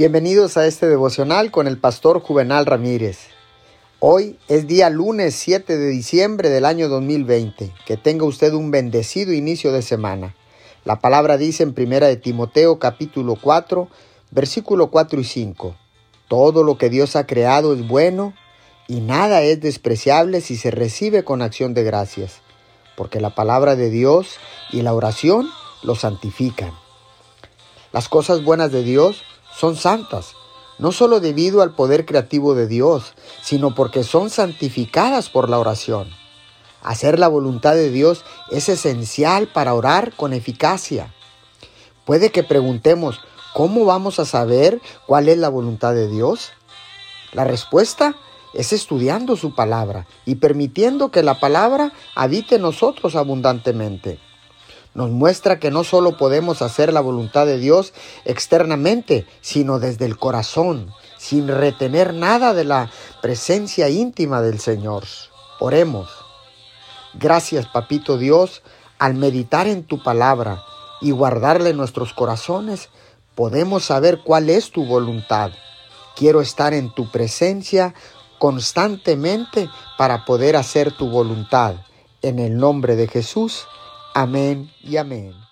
Bienvenidos a este devocional con el pastor Juvenal Ramírez. Hoy es día lunes 7 de diciembre del año 2020. Que tenga usted un bendecido inicio de semana. La palabra dice en primera de Timoteo capítulo 4, versículo 4 y 5. Todo lo que Dios ha creado es bueno y nada es despreciable si se recibe con acción de gracias, porque la palabra de Dios y la oración lo santifican. Las cosas buenas de Dios son santas, no solo debido al poder creativo de Dios, sino porque son santificadas por la oración. Hacer la voluntad de Dios es esencial para orar con eficacia. Puede que preguntemos, ¿cómo vamos a saber cuál es la voluntad de Dios? La respuesta es estudiando su palabra y permitiendo que la palabra habite en nosotros abundantemente nos muestra que no solo podemos hacer la voluntad de Dios externamente, sino desde el corazón, sin retener nada de la presencia íntima del Señor. Oremos. Gracias, Papito Dios, al meditar en tu palabra y guardarla en nuestros corazones, podemos saber cuál es tu voluntad. Quiero estar en tu presencia constantemente para poder hacer tu voluntad. En el nombre de Jesús. Amén y amén.